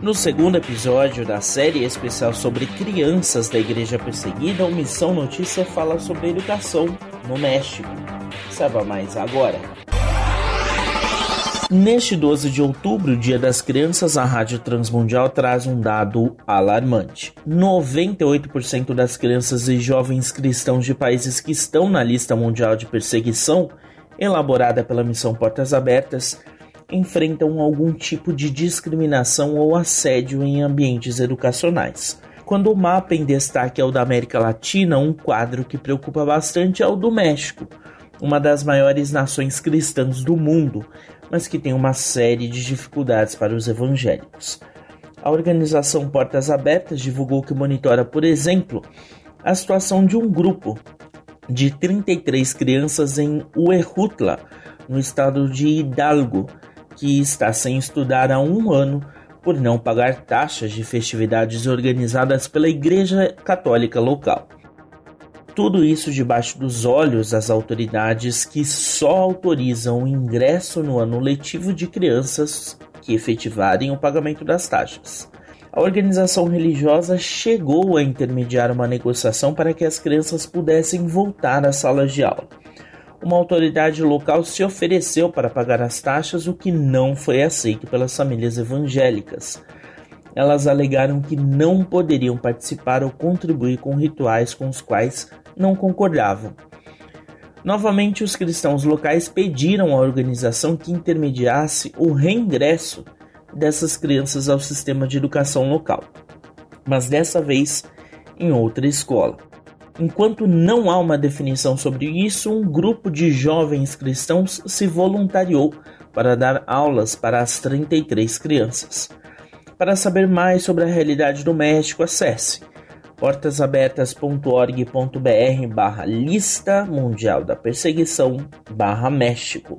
No segundo episódio da série especial sobre crianças da igreja perseguida, o Missão Notícia fala sobre educação no México. Saiba mais agora. Neste 12 de outubro, Dia das Crianças, a Rádio Transmundial traz um dado alarmante. 98% das crianças e jovens cristãos de países que estão na lista mundial de perseguição, elaborada pela Missão Portas Abertas, enfrentam algum tipo de discriminação ou assédio em ambientes educacionais. Quando o mapa em destaque é o da América Latina, um quadro que preocupa bastante é o do México, uma das maiores nações cristãs do mundo, mas que tem uma série de dificuldades para os evangélicos. A organização Portas Abertas divulgou que monitora, por exemplo, a situação de um grupo de 33 crianças em Huejutla, no estado de Hidalgo, que está sem estudar há um ano por não pagar taxas de festividades organizadas pela Igreja Católica local. Tudo isso debaixo dos olhos das autoridades que só autorizam o ingresso no ano letivo de crianças que efetivarem o pagamento das taxas. A organização religiosa chegou a intermediar uma negociação para que as crianças pudessem voltar às salas de aula uma autoridade local se ofereceu para pagar as taxas, o que não foi aceito pelas famílias evangélicas. Elas alegaram que não poderiam participar ou contribuir com rituais com os quais não concordavam. Novamente, os cristãos locais pediram à organização que intermediasse o reingresso dessas crianças ao sistema de educação local, mas dessa vez em outra escola. Enquanto não há uma definição sobre isso, um grupo de jovens cristãos se voluntariou para dar aulas para as 33 crianças. Para saber mais sobre a realidade do México, acesse portasabertas.org.br barra lista mundial da perseguição barra México.